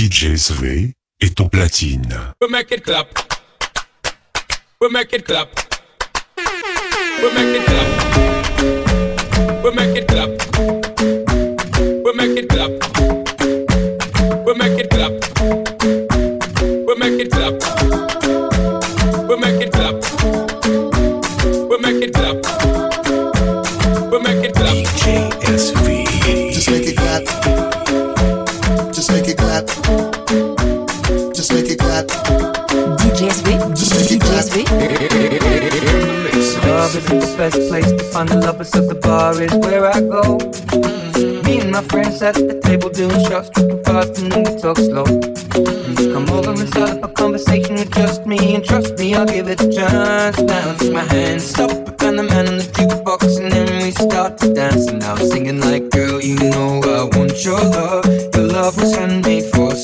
DJ SV est au platine. We make it clap. We make it clap. We make it clap. We make it clap. We make it clap. Isn't the best place to find the lovers, so the bar is where I go. Me and my friends at the table doing shots, tripping fast, and then we talk slow. Come over and start up a conversation with just me, and trust me, I'll give it a chance. Now take my hand, stop and the man on the jukebox, and then we start to dance. And I'm singing like, girl, you know I want your love. Your love was handmade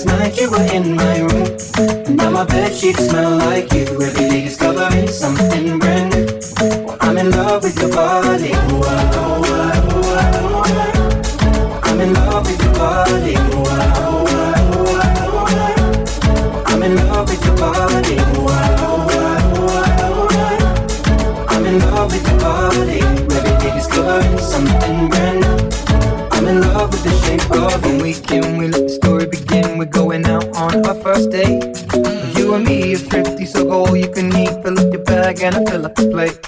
Last night you were in my room. And now my bed sheets smell like you. Every day discovering something brand new. Well, I'm in love with your body. Ah, ah, ah, ah. I'm in love with your body. Ah, ah, I'm in love with your body. I'm in love with your body. Every day discovering something brand new. I'm in love with the shape of When we can, we the story We're going out on our first date. You and me are thrifty, so go all you can eat. Fill up your bag and I fill up the plate.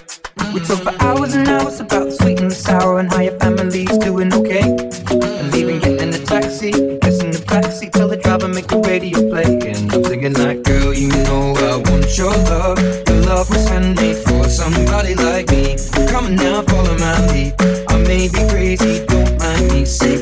We talk for hours and hours about the sweet and the sour and how your family's doing okay. And even getting in the taxi, in the backseat, tell the driver make the radio play. And I'm singing like, girl, you know I want your love. Your love was handmade for somebody like me. Come on now, follow my lead. I may be crazy, don't mind me. Say,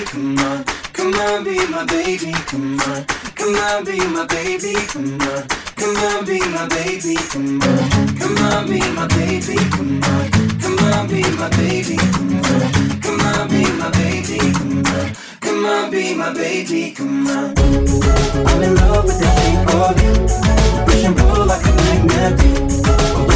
Come on. Come on, be my baby, come on. Come on, be my baby, come on. Come on, be my baby, come on. Come on, be my baby, come on. Come on, be my baby, come on. Come on, be my baby, come on. Come on, be my baby, come on. I'm in love with the shape of you. Push and pull like a magnet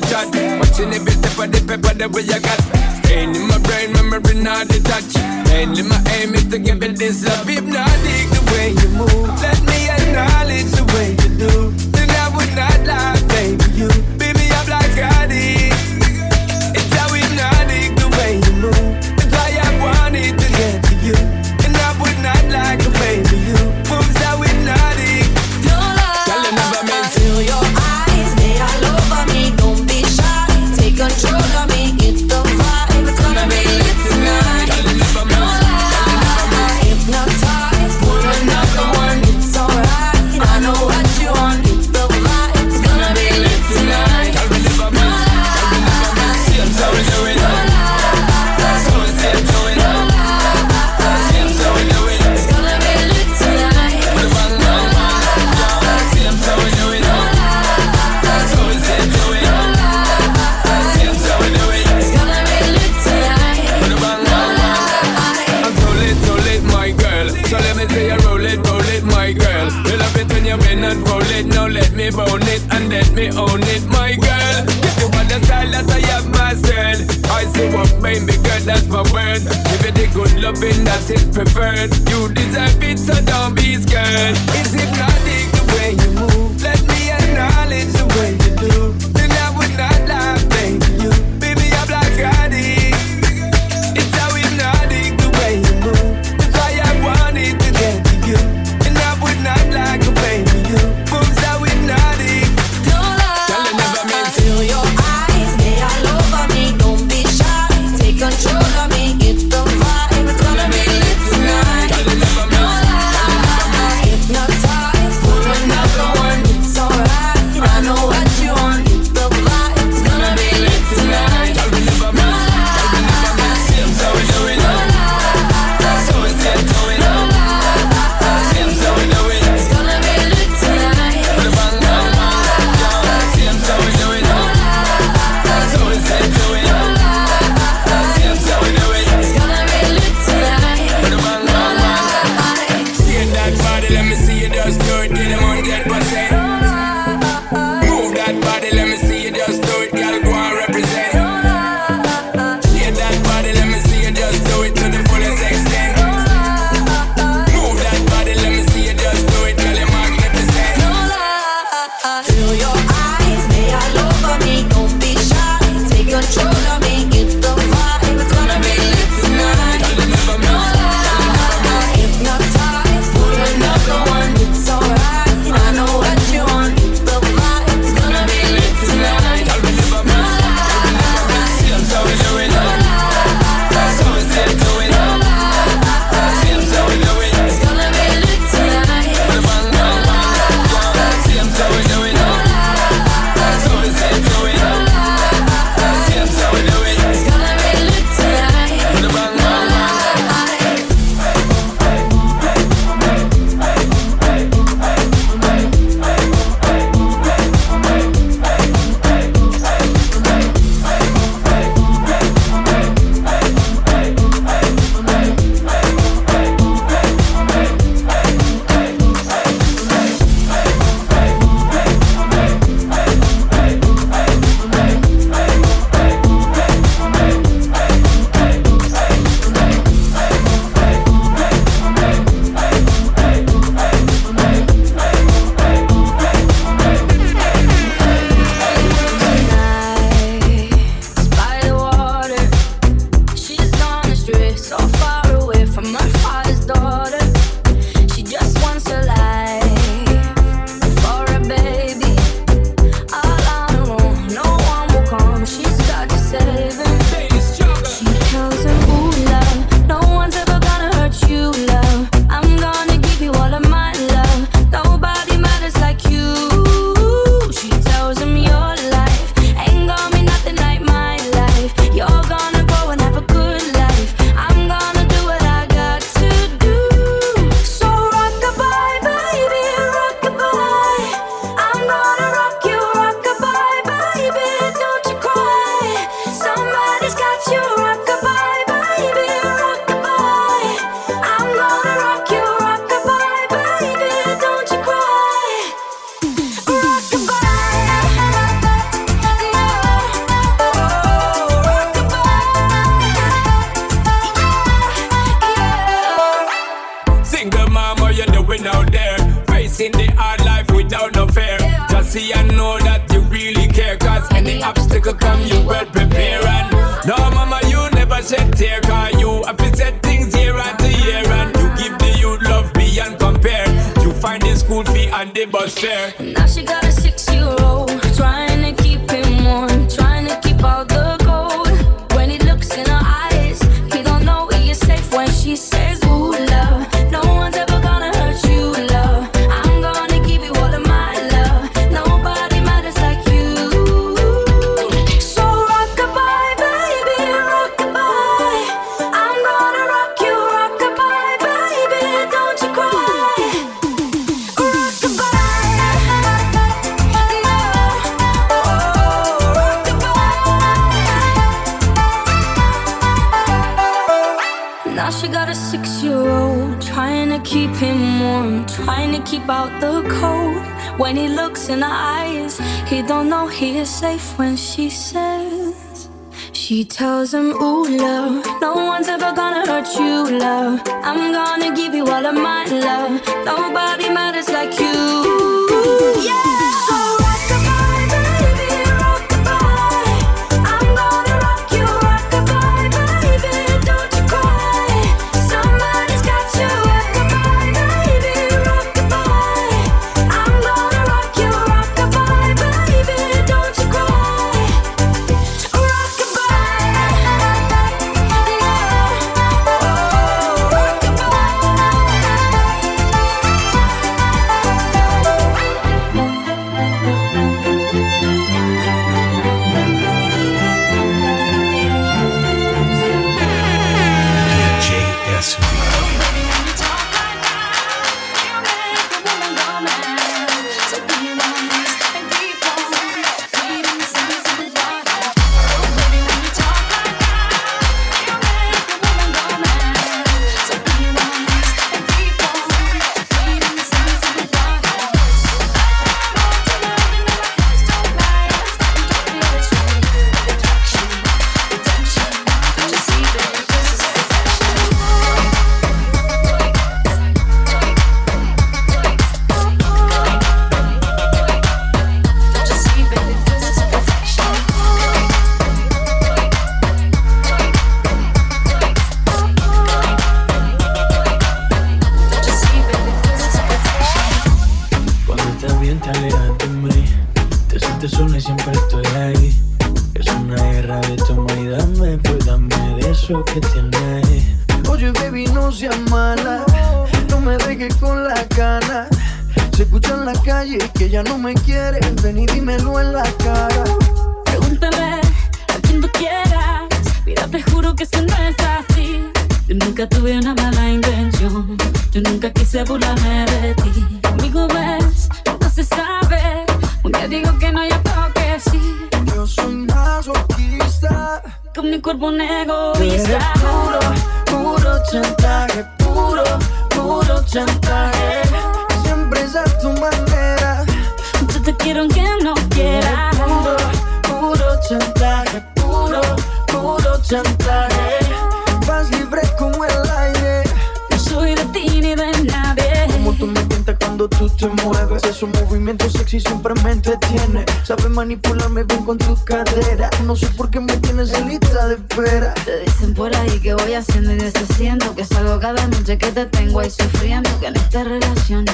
the chat. Watching every step of the paper that we got. Staying in my brain, memory not detached. Mainly my aim is to give it this love, if not. preferred. You deserve it, so don't be scared. Is it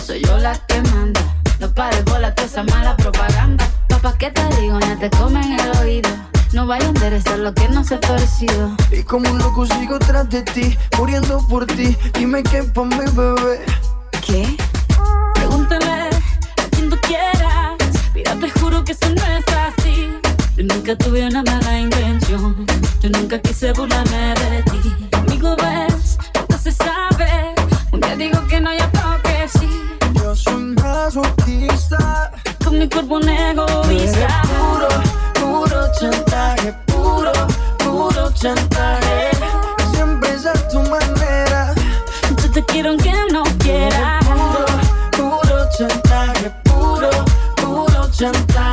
soy yo la que manda. No pares bola toda esa mala propaganda. Papá, ¿qué te digo? Ya te comen el oído. No vaya a enderezar lo que no se ha torcido. Y como un loco sigo tras de ti, muriendo por ti. Dime qué pa' mi bebé. ¿Qué? Pregúntale a quien tú quieras. Mira, te juro que eso no es así. Yo nunca tuve una mala intención. Yo nunca quise burlarme de ti. Amigo, ves, nunca se sabe. Un día digo que no hay masoquista. Con mi cuerpo un egoísta. Puro, puro chantaje, puro, puro chantaje. Siempre es a tu manera. Yo te quiero aunque no quieras. Puro, puro chantaje, puro, puro chantaje.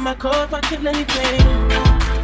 in my coat pocket anything.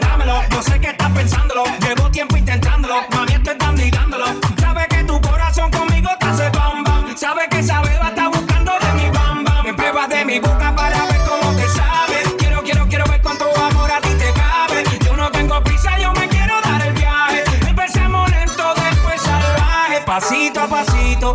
Dámelo. Yo sé que estás pensándolo, llevo tiempo intentándolo. Mami, estoy dando y dándolo. Sabe que tu corazón conmigo te hace bam bam. Sabe que esa beba está buscando de mi bam bam. Me pruebas de mi boca para ver cómo te sabe. Quiero, quiero, quiero ver cuánto amor a ti te cabe. Yo no tengo prisa, yo me quiero dar el viaje. Empecemos lento, después salvaje. Pasito a pasito,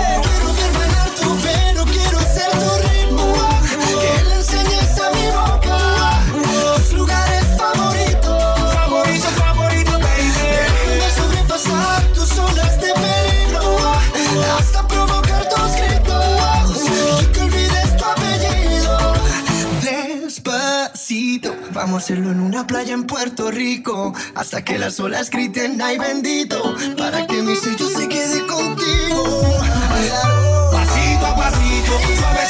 Hacerlo en una playa en Puerto Rico hasta que las olas griten ay bendito para que mi sello se quede contigo. Pasito a pasito, suave,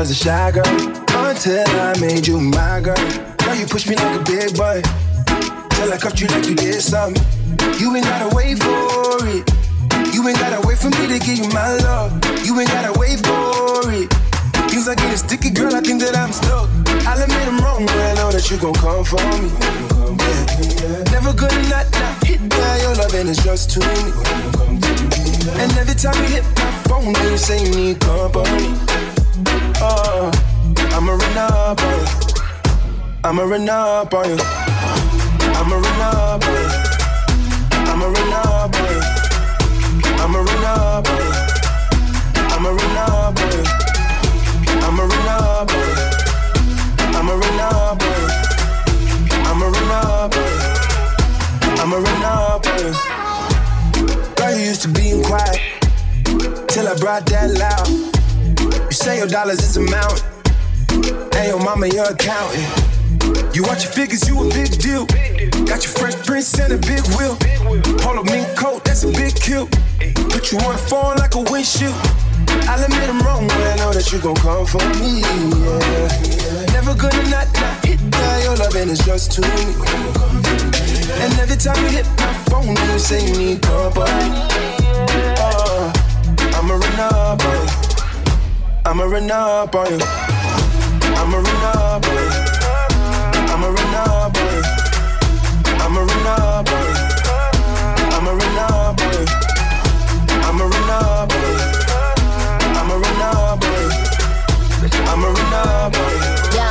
was a shy girl until I made you my girl. Now you push me like a big boy till I cuffed you like you did something. You ain't gotta wait for it. You ain't gotta wait for me to give you my love. You ain't gotta wait for it. Things are getting sticky, girl. I think that I'm stuck. I'll admit I'm wrong, but I know that you gon' come for me. Yeah. Never gonna not, not hit by your loving is just too me. And every time you hit my phone, you say you need company. Oh, I'ma run up on you. I'ma run up on you. I'm a Renopolis. I'm a Renopolis. I'm a Renopolis. I'm a Renopolis. I'm a Renopolis. I'm a Renopolis. I'm a Renopolis. I'm a Renopolis. Girl, you used to being quiet till I brought that loud. You say your dollars is a mountain, and your mama your accountant. You watch your figures, you a big deal. Got your fresh prints and a big wheel. Polo mink coat, that's a big kill. Put you on the phone like a windshield. I'll admit I'm wrong, but I know that you gon' come for me. Yeah. Never gonna not, not hit by your loving is just too me. And every time you hit my phone, you say you need company. Oh, I'ma run up on you. I'ma run up on you. I'ma run up on you. I'ma run up on you. I'ma run up on you. I'ma run up on you. Yo,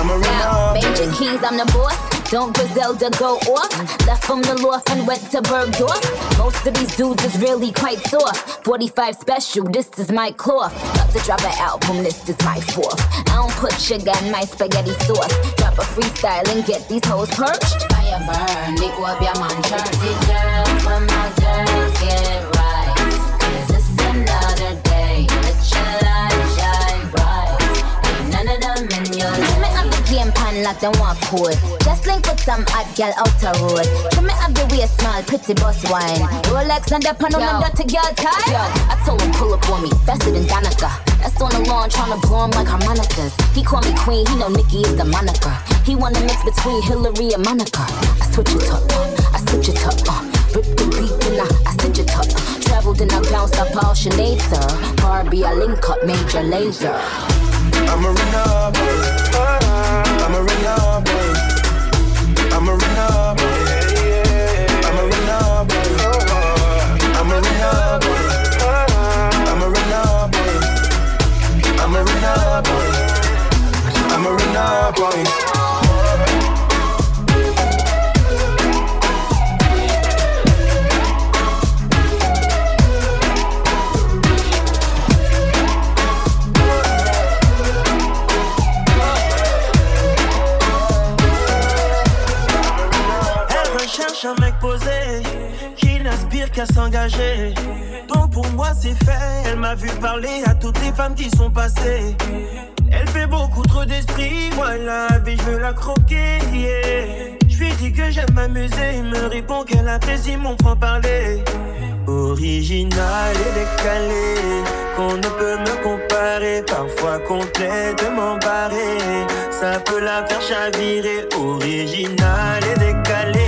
I'ma now, Major. Keys, I'm the boss. Don't Griselda go off? Left from the loft and went to Bergdorf. Most of these dudes is really quite soft. 45 special, this is my cloth. About to drop an album, this is my fourth. I don't put sugar in my spaghetti sauce. Drop a freestyle and get these hoes perched. Fire burn, the orb, yeah, man, Jersey girls, when my girls like them want cool. Just link with some hot gal out the road. Trim me up the way small, pretty boss wine. Rolex and the pan on dirty girl tie. Yo, I told him pull up on me, faster than Danica. That's on the lawn, tryna blow him like harmonicas. He call me queen, he know Nikki is the moniker. He wanna mix between Hillary and Monica. I switch it up, uh, I switch it up, uh. Rip the beat and I, I stitch it up. Traveled and I bounced up all Sinead, sir. Barbie, I link up major laser. I'm a Renard boy. I'm a Renard boy. I'm a Renard boy. I'm a Renard boy. I'm a Renard boy. I'm a Renard boy. I'm a Renard boy. I'm a Renard boy. Qu'à s'engager. Donc pour moi c'est fait. Elle m'a vu parler à toutes les femmes qui sont passées. Elle fait beaucoup trop d'esprit. Moi la vie je veux la croquer. Je lui dis que j'aime m'amuser. Il me répond qu'elle apprécie mon franc parler. Original et décalé, qu'on ne peut me comparer, parfois complètement barré. Ça peut la faire chavirer. Original et décalé,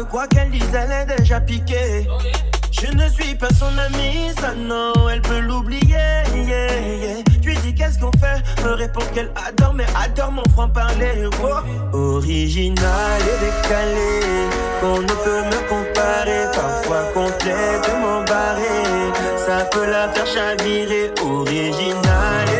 que quoi qu'elle dise, elle est déjà piquée. Je ne suis pas son amie, ça non, elle peut l'oublier. yeah, lui dis qu'est-ce qu'on fait, me répond qu'elle adore, mais adore mon franc-parler. Original et décalé, qu'on ne peut me comparer, parfois complètement barré. Ça peut la faire chavirer. Original et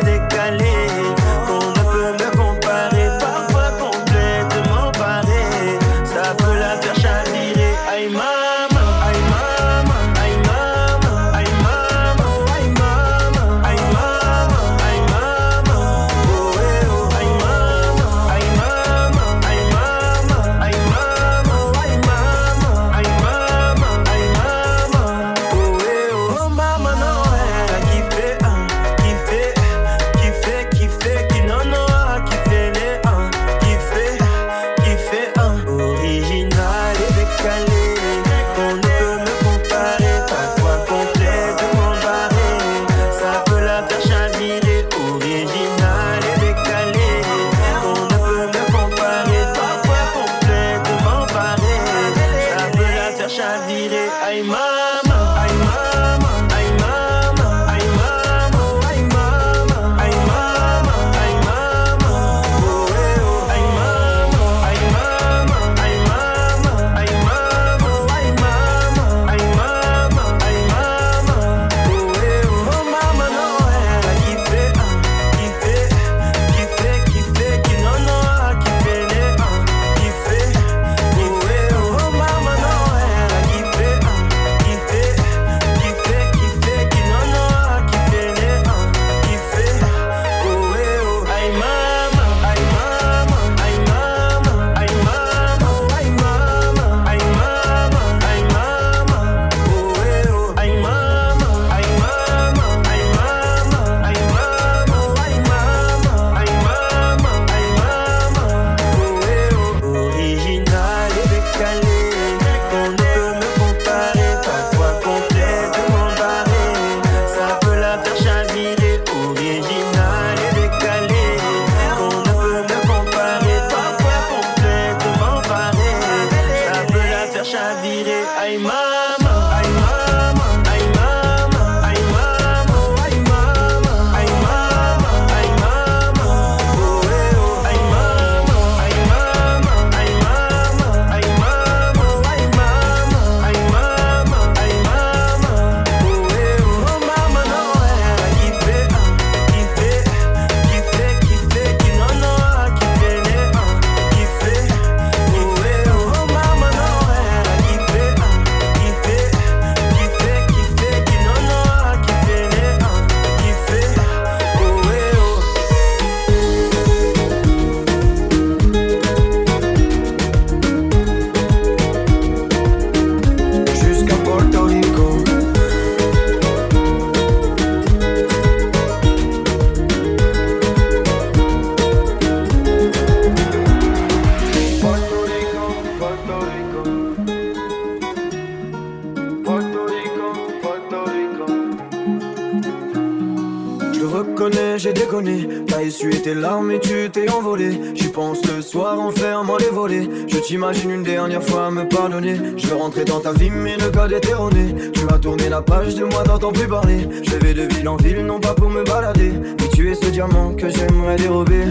J'y pense le soir en fermant les volets. Je t'imagine une dernière fois me pardonner. Je veux rentrer dans ta vie, mais le code est erroné. Tu as tourné la page de moi, t'entends plus parler. Je vais de ville en ville, non pas pour me balader. Mais tu es ce diamant que j'aimerais dérober.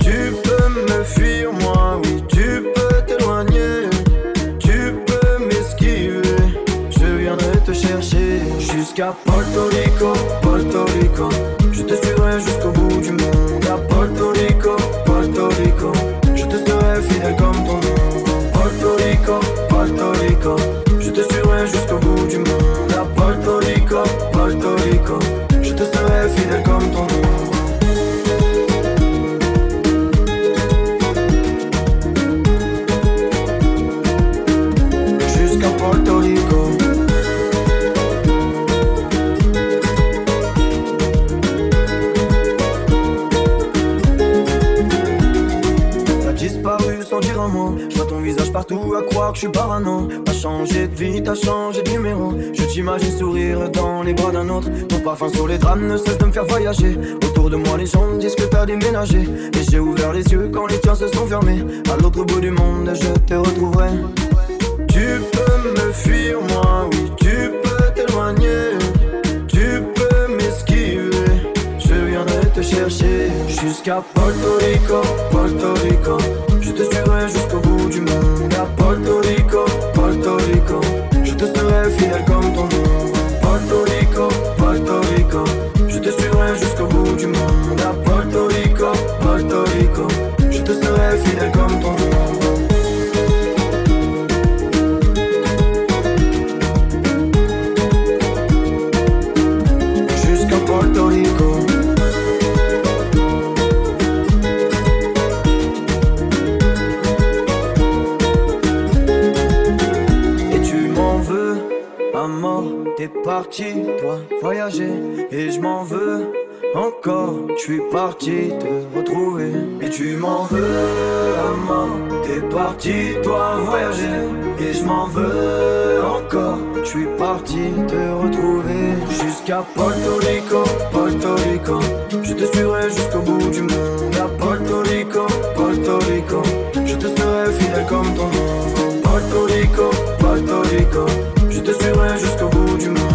Tu peux me fuir, moi, oui, tu peux t'éloigner. Tu peux m'esquiver. Je viendrai te chercher jusqu'à Porto Rico, Porto Rico. Je te suivrai jusqu'au bout du monde. Porto Rico. Je te serai fidèle comme ton nom. Porto Rico, Porto Rico. Je te suivrai jusqu'au bout du monde. À Porto Rico, Porto Rico. Je te serai fidèle comme ton nom. Partout à croire que je suis parano. T'as changé de vie, t'as changé de numéro. Je t'imagine sourire dans les bras d'un autre. Ton parfum sur les draps ne cesse de me faire voyager. Autour de moi, les gens disent que t'as déménagé. Et j'ai ouvert les yeux quand les tiens se sont fermés. À l'autre bout du monde, je te retrouverai. Tu peux me fuir, moi, oui, tu peux t'éloigner. Tu peux m'esquiver. Je viendrai te chercher jusqu'à Porto Rico, Porto Rico. Je te suivrai jusqu'au bout du monde. Serai fidèle comme ton nom. Porto Rico, Porto Rico. Je te suivrai jusqu'au bout du monde. Toi, voyager. Et je m'en veux encore, je suis parti te retrouver. Et tu m'en veux à mort, t'es parti, toi, voyager. Et je m'en veux encore, je suis parti te retrouver. Jusqu'à Porto Rico, Porto Rico. Je te suivrai jusqu'au bout du monde. À Porto Rico, Porto Rico. Je te serai fidèle comme ton. Porto Rico, Porto Rico. Je te suivrai jusqu'au bout du monde.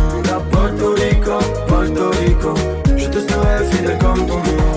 I'm done.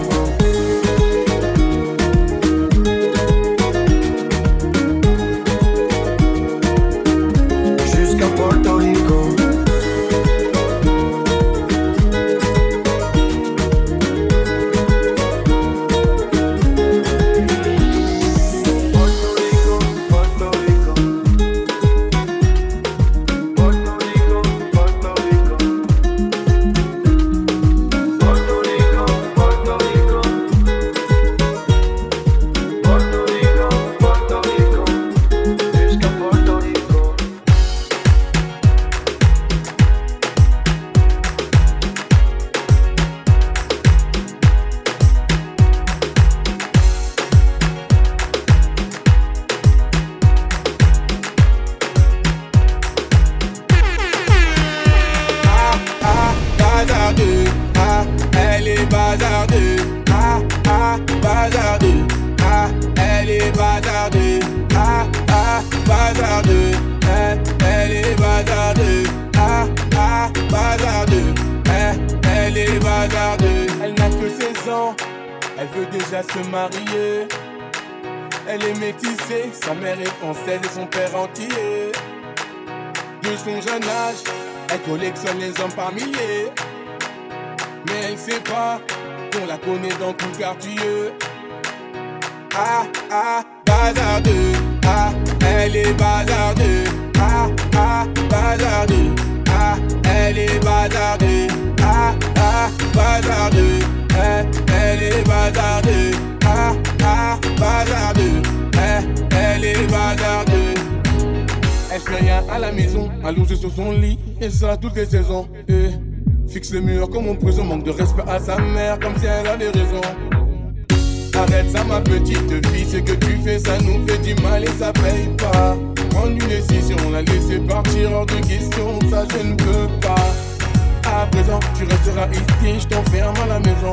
Se. Elle est métissée, sa mère est française et son père entier. De son jeune âge, elle collectionne les hommes par milliers. Mais elle sait pas qu'on la connaît dans tout le quartier. Ah, ah, bazardeux. Ah, elle est bazardeux. Ah, ah, bazardeux. Ah, elle est bazardeux. Ah, ah, bazardeux. Eh, elle est bazardeux. Ah, ah, bazardeux. Eh, elle est bazardeux. Elle fait rien à la maison, allongée sur son lit, et ça toutes les saisons. Eh, fixe le mur comme en prison, manque de respect à sa mère, comme si elle a des raisons. Arrête ça, ma petite fille, ce que tu fais, ça nous fait du mal et ça paye pas. Prendre une décision, la laisser partir hors de question, ça je ne peux pas. Présent, tu resteras ici, je t'enferme à la maison.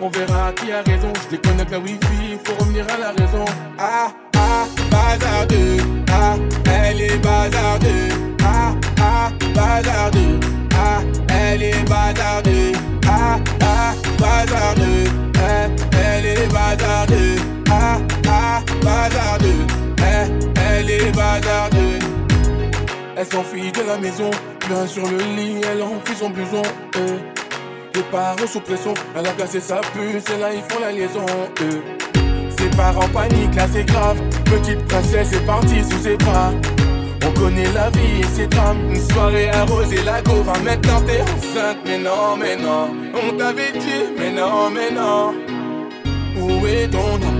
On verra qui a raison. Je déconnecte la wifi, faut revenir à la raison. Ah, ah, bazardeux. Ah, elle est bazardeux. Ah, ah, bazardeux. Ah, elle est bazardeux. Ah, ah, bazardeux. Eh, elle est bazardeux. Ah, ah, bazardeux. Eh, elle est bazardeux. Elle s'enfuit de la maison, bien sur le lit, elle enfuit son blouson. Eh des parents sous pression. Elle a placé sa puce et là ils font la liaison. Eux. Ses parents paniquent, là c'est grave. Petite princesse est partie sous ses bras. On connaît la vie et ses drames. Une soirée arrosée, la go maintenant t'es enceinte. Mais non, mais non, on t'avait dit, mais non, mais non. Où est ton nom?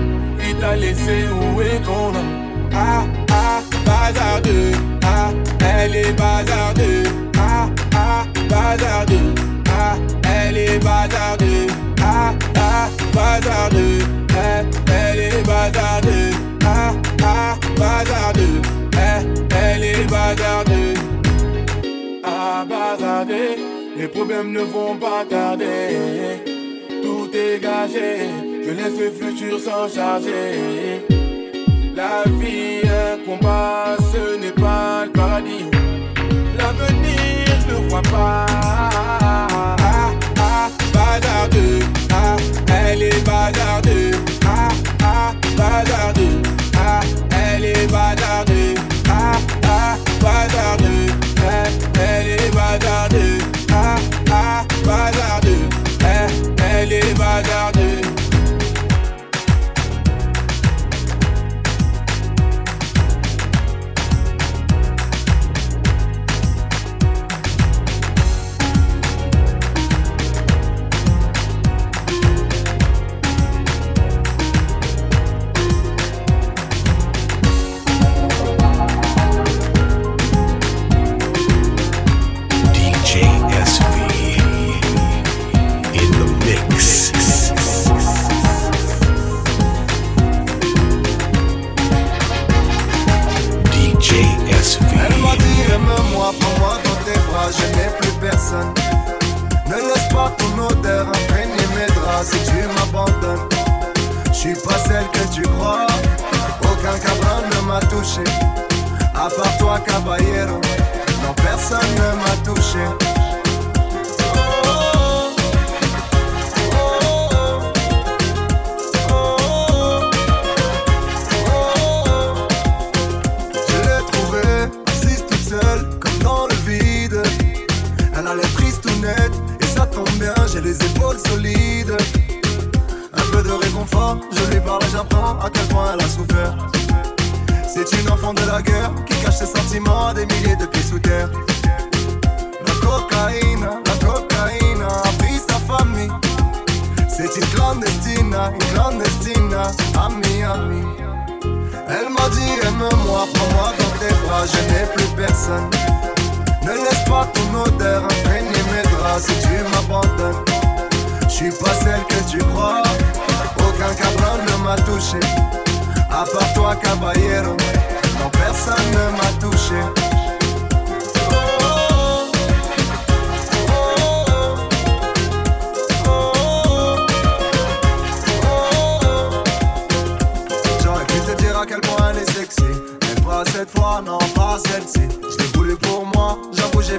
Il t'a laissé, où est ton nom? Ah, ah, bazardeux. Ah, elle est bazardeux. Ah, ah, bazardeux. Ah, elle est bazardeux. Ah, ah, bazardeux. Eh, elle est bazardeux. Ah, ah, bazardeux. Eh, elle est bazardeux. Ah, bazardeux. Les problèmes ne vont pas tarder. Tout est. Je laisse le futur s'en charger. La vie, un combat, ce n'est pas le paradis. L'avenir, je ne vois pas. ah, elle est bazardeux, ah, ah, bazardeux, ah, elle est bazardeux, ah, ah, bazardeux, eh, elle est bazardeux, ah, ah, bazardeux, eh, elle est bazardeux. Ne laisse pas ton odeur imprégner mes draps si tu m'abandonnes. Je suis pas celle que tu crois, aucun cabron ne m'a touché. À part toi, caballero, non, personne ne m'a touché. des épaules solides. Un peu de réconfort, je lui parle et j'apprends à quel point elle a souffert. C'est une enfant de la guerre qui cache ses sentiments des milliers de pieds sous terre. La cocaïne, la cocaïne a pris sa famille. C'est une clandestine, une clandestine, ami, ami. Elle m'a dit aime-moi, prends-moi dans tes bras, je n'ai plus personne. Ne laisse pas ton odeur si tu m'abandonnes. Je suis pas celle que tu crois, aucun cabron ne m'a touché. À part toi, caballero, non, personne ne m'a touché. cette fois, non pas celle-ci. Je l'ai voulu pour moi, j'avoue j'ai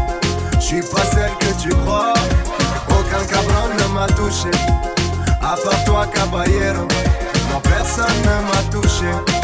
Je suis pas celle que tu crois, aucun cabron ne m'a touché. À part toi, caballero, non personne ne m'a touché.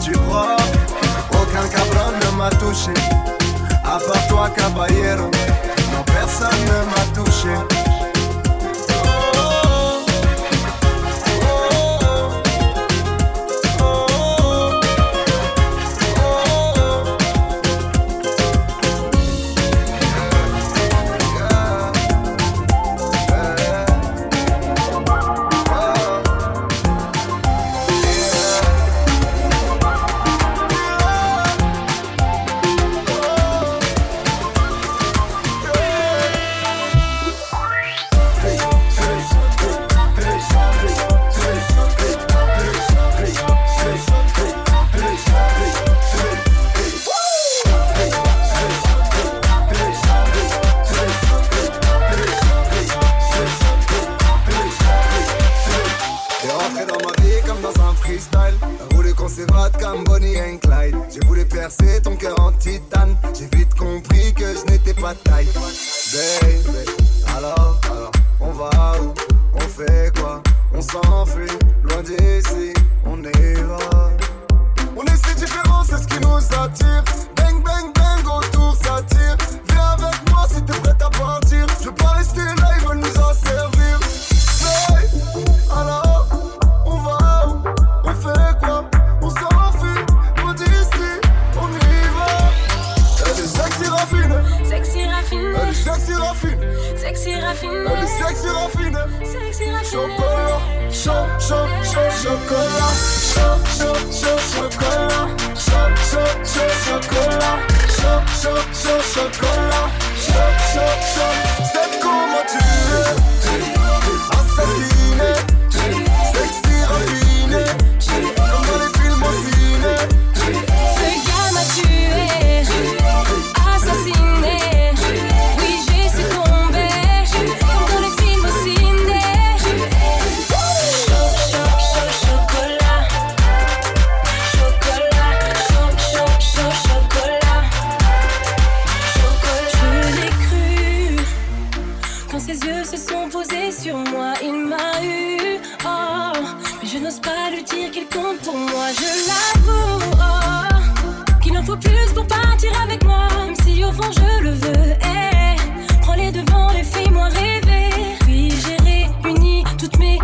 du rock. Aucun cabron ne m'a touché, à part toi, caballero. Non, personne ne m'a touché.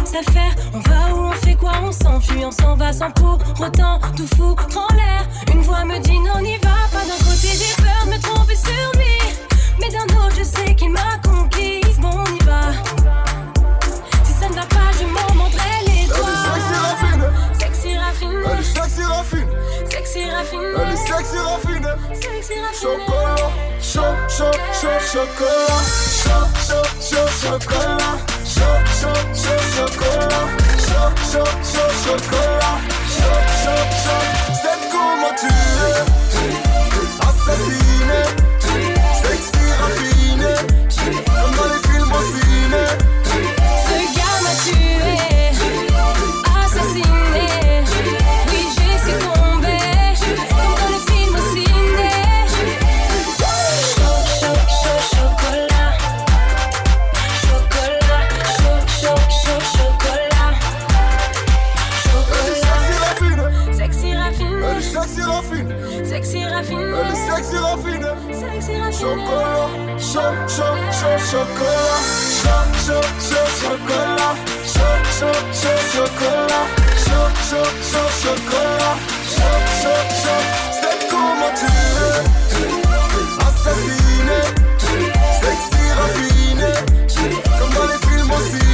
ça On va où, on fait quoi, on s'enfuit, on s'en va sans pour autant tout fou, en l'air. Une voix me dit non, n'y va pas. D'un côté, j'ai peur de me tromper sur lui, mais d'un autre, je sais qu'il m'a conquise. Bon, on y va. Si ça ne va pas, je m'en montrerai les doigts. Sexy raffiné, sexy raffiné, sexy raffiné, sexy raffiné, sexy raffiné, chocolat, chaud, chaud, chaud, chocolat, chaud, chaud, chaud, chocolat. So, so, so, so cola. So, so, so, chocolat. So, so, so. C'est comment tu es. Assassiné. Sexy, raffiné. Comme dans les films au ciné. chocolat, chaud, chaud, chaud chocolat, chaud, chaud, chaud chocolat, chaud, chaud, chaud chocolat, chaud, chaud, chaud. C'est comment tu veux, assassiné, sexy raffiné, comme dans les films aussi.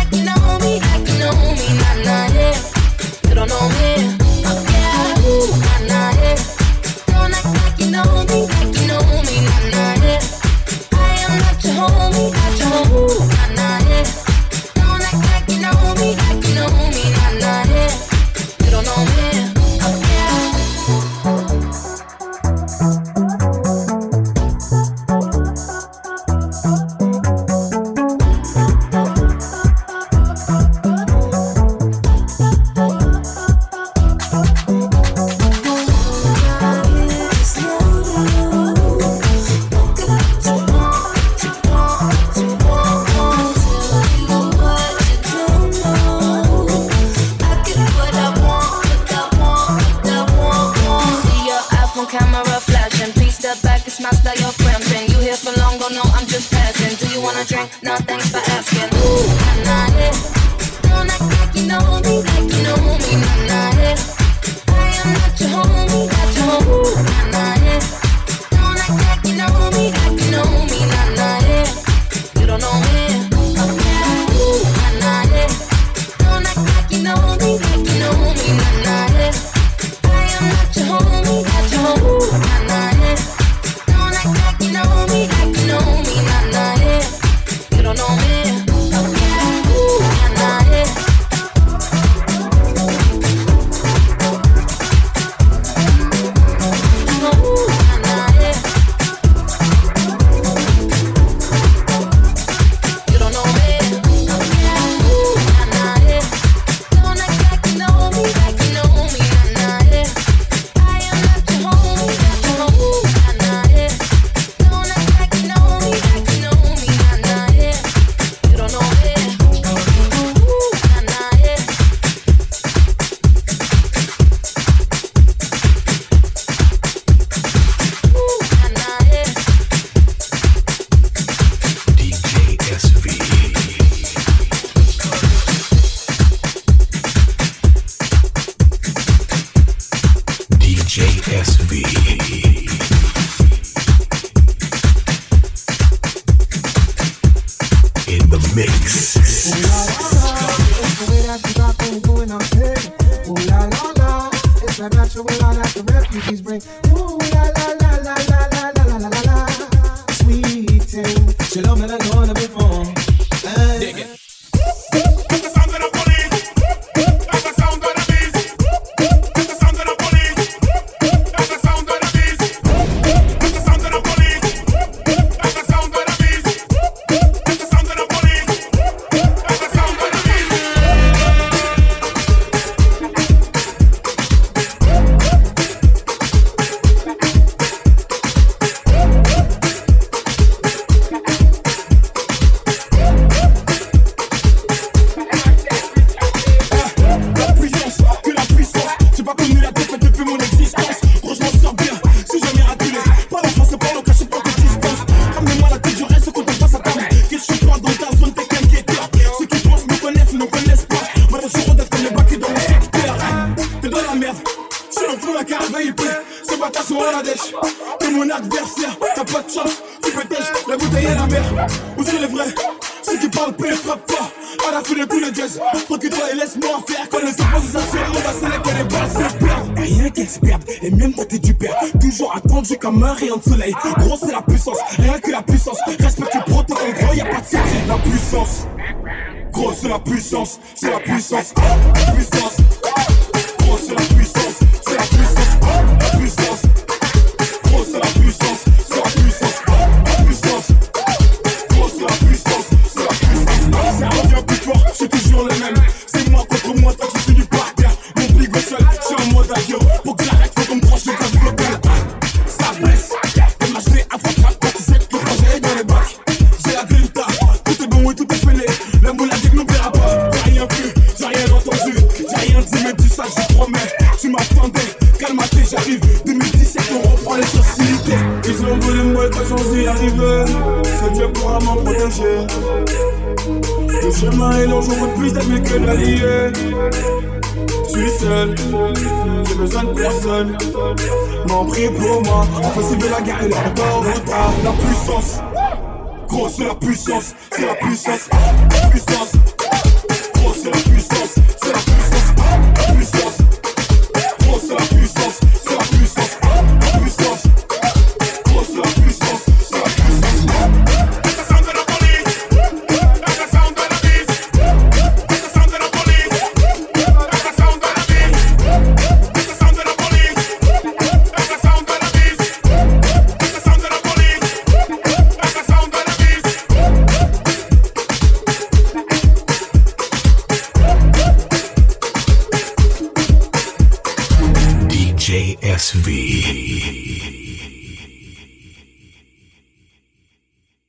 you wanna drink? No thanks for asking. Ooh, nah, nah, yeah. Don't act like you know me, like you know me, nah, nah, yeah. to rock me comme un rayon de soleil. Gros, c'est la puissance, rien que la puissance. Respecte le protocole, gros, y'a pas de La puissance, gros, c'est la puissance, c'est la puissance. La puissance. personne n'en pour moi. Enfin, s'il veut la guerre, il est. La puissance, grosse, la puissance, c'est la puissance, la puissance.